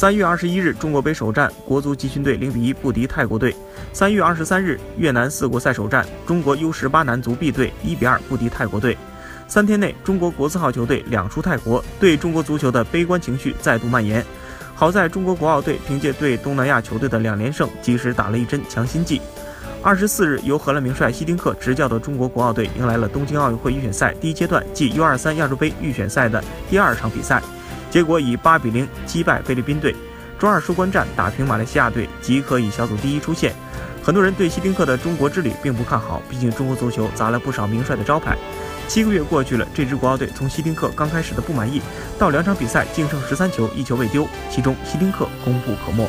三月二十一日，中国杯首战，国足集训队零比一不敌泰国队。三月二十三日，越南四国赛首战，中国 U 十八男足 B 队一比二不敌泰国队。三天内，中国国字号球队两输泰国，对中国足球的悲观情绪再度蔓延。好在中国国奥队凭借对东南亚球队的两连胜，及时打了一针强心剂。二十四日，由荷兰名帅希丁克执教的中国国奥队迎来了东京奥运会预选赛第一阶段暨 U 二三亚洲杯预选赛的第二场比赛。结果以八比零击败菲律宾队，周二收官战打平马来西亚队，即可以小组第一出线。很多人对希丁克的中国之旅并不看好，毕竟中国足球砸了不少名帅的招牌。七个月过去了，这支国奥队从希丁克刚开始的不满意，到两场比赛净胜十三球，一球未丢，其中希丁克功不可没。